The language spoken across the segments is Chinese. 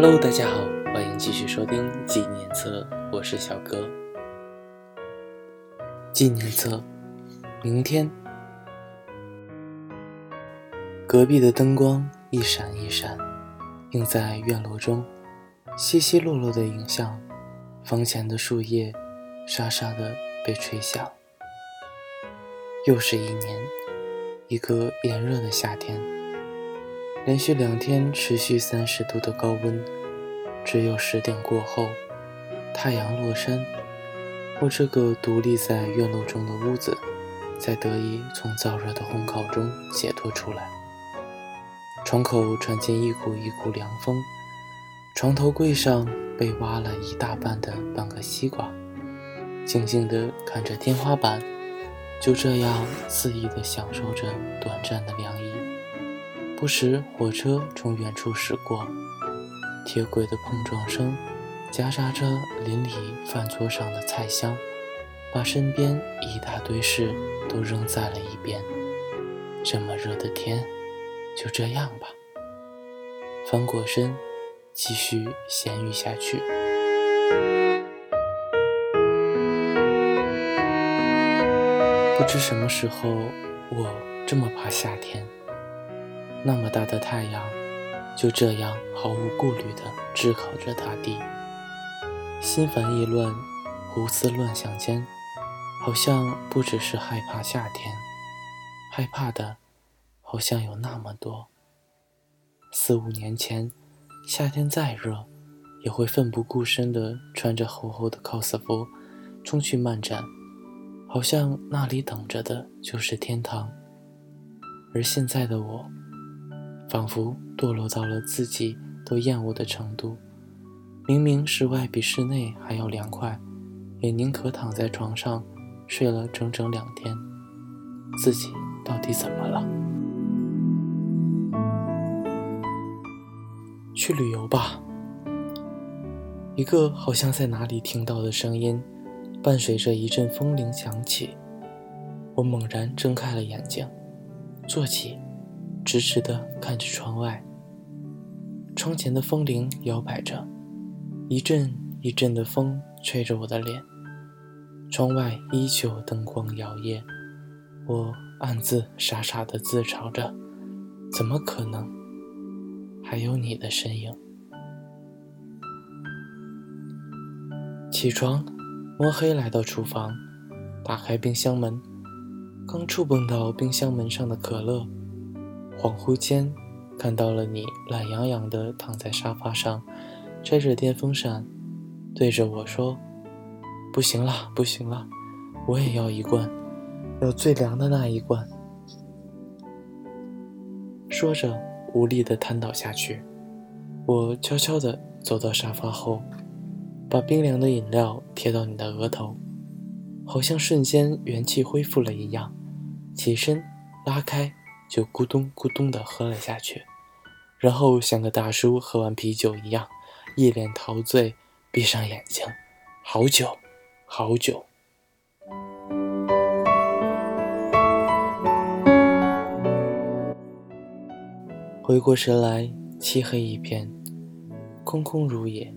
Hello，大家好，欢迎继续收听纪念册，我是小哥。纪念册，明天，隔壁的灯光一闪一闪，映在院落中，稀稀落落的影像，房前的树叶沙沙的被吹响。又是一年，一个炎热的夏天。连续两天持续三十度的高温，只有十点过后，太阳落山，我这个独立在院落中的屋子，才得以从燥热的烘烤中解脱出来。窗口传进一股一股凉风，床头柜上被挖了一大半的半个西瓜，静静地看着天花板，就这样肆意地享受着短暂的凉意。不时，火车从远处驶过，铁轨的碰撞声夹杂着邻里饭桌上的菜香，把身边一大堆事都扔在了一边。这么热的天，就这样吧。翻过身，继续闲鱼下去。不知什么时候，我这么怕夏天。那么大的太阳，就这样毫无顾虑地炙烤着大地。心烦意乱，胡思乱想间，好像不只是害怕夏天，害怕的，好像有那么多。四五年前，夏天再热，也会奋不顾身地穿着厚厚的 cos 服，冲去漫展，好像那里等着的就是天堂。而现在的我。仿佛堕落到了自己都厌恶的程度。明明室外比室内还要凉快，也宁可躺在床上睡了整整两天。自己到底怎么了？去旅游吧。一个好像在哪里听到的声音，伴随着一阵风铃响起。我猛然睁开了眼睛，坐起。直直地看着窗外，窗前的风铃摇摆着，一阵一阵的风吹着我的脸。窗外依旧灯光摇曳，我暗自傻傻地自嘲着：怎么可能？还有你的身影。起床，摸黑来到厨房，打开冰箱门，刚触碰到冰箱门上的可乐。恍惚间，看到了你懒洋洋地躺在沙发上，吹着电风扇，对着我说：“不行了，不行了，我也要一罐，要最凉的那一罐。”说着，无力地瘫倒下去。我悄悄地走到沙发后，把冰凉的饮料贴到你的额头，好像瞬间元气恢复了一样，起身拉开。就咕咚咕咚地喝了下去，然后像个大叔喝完啤酒一样，一脸陶醉，闭上眼睛，好久，好久。回过神来，漆黑一片，空空如也。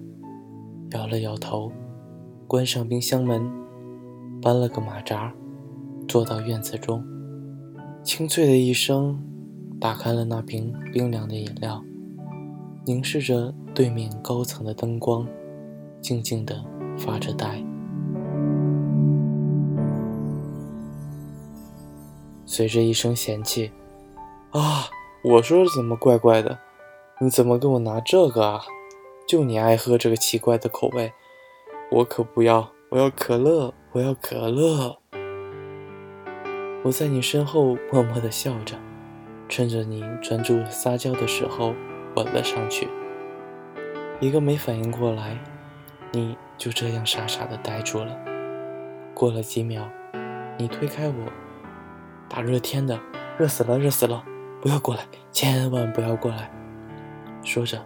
摇了摇头，关上冰箱门，搬了个马扎，坐到院子中。清脆的一声，打开了那瓶冰凉的饮料，凝视着对面高层的灯光，静静的发着呆。随着一声嫌弃：“啊，我说怎么怪怪的？你怎么给我拿这个啊？就你爱喝这个奇怪的口味，我可不要！我要可乐，我要可乐。”我在你身后默默地笑着，趁着你专注撒娇的时候吻了上去。一个没反应过来，你就这样傻傻地呆住了。过了几秒，你推开我，大热天的，热死了，热死了！不要过来，千万不要过来！说着，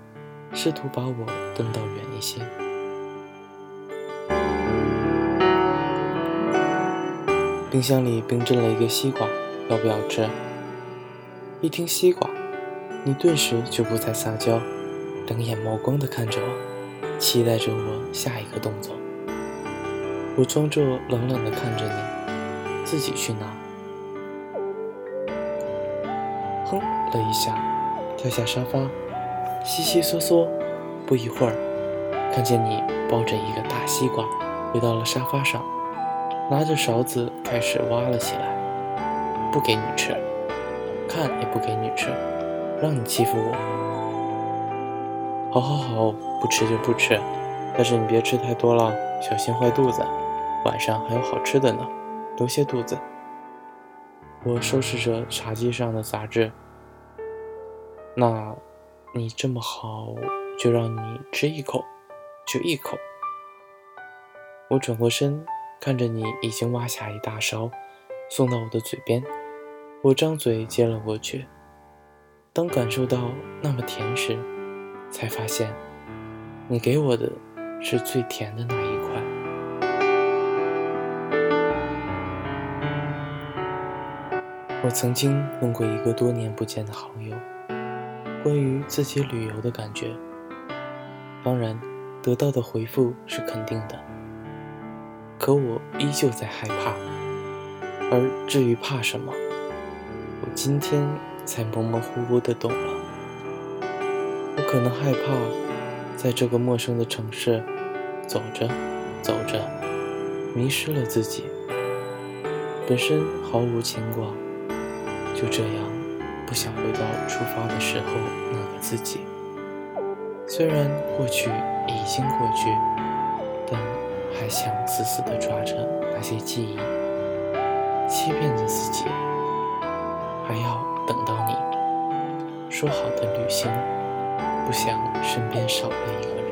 试图把我蹬到远一些。冰箱里冰镇了一个西瓜，要不要吃？一听西瓜，你顿时就不再撒娇，两眼冒光的看着我，期待着我下一个动作。我装作冷冷的看着你，自己去拿。哼了一下，跳下沙发，悉悉嗦嗦。不一会儿，看见你抱着一个大西瓜回到了沙发上，拿着勺子开始挖了起来。不给你吃，看也不给你吃，让你欺负我。好好好，不吃就不吃，但是你别吃太多了，小心坏肚子。晚上还有好吃的呢，留些肚子。我收拾着茶几上的杂志。那，你这么好，就让你吃一口，就一口。我转过身，看着你已经挖下一大勺，送到我的嘴边。我张嘴接了过去。当感受到那么甜时，才发现，你给我的是最甜的那一块。我曾经问过一个多年不见的好友，关于自己旅游的感觉。当然，得到的回复是肯定的。可我依旧在害怕。而至于怕什么？我今天才模模糊糊的懂了，我可能害怕在这个陌生的城市走着走着迷失了自己，本身毫无牵挂，就这样不想回到出发的时候那个自己。虽然过去已经过去，但还想死死地抓着那些记忆，欺骗着自己。还要等到你说好的旅行，不想身边少了一个人。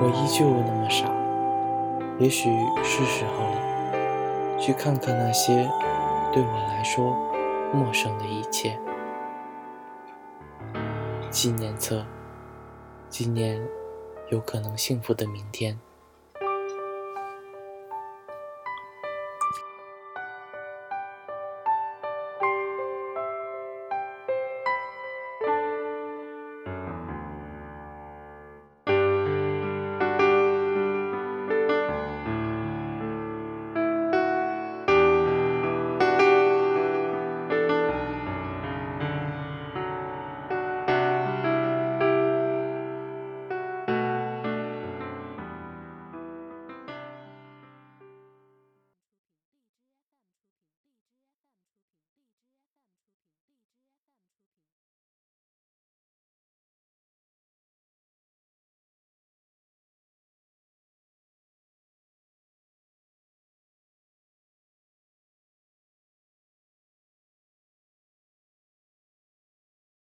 我依旧那么傻，也许是时候了，去看看那些对我来说陌生的一切。纪念册，纪念有可能幸福的明天。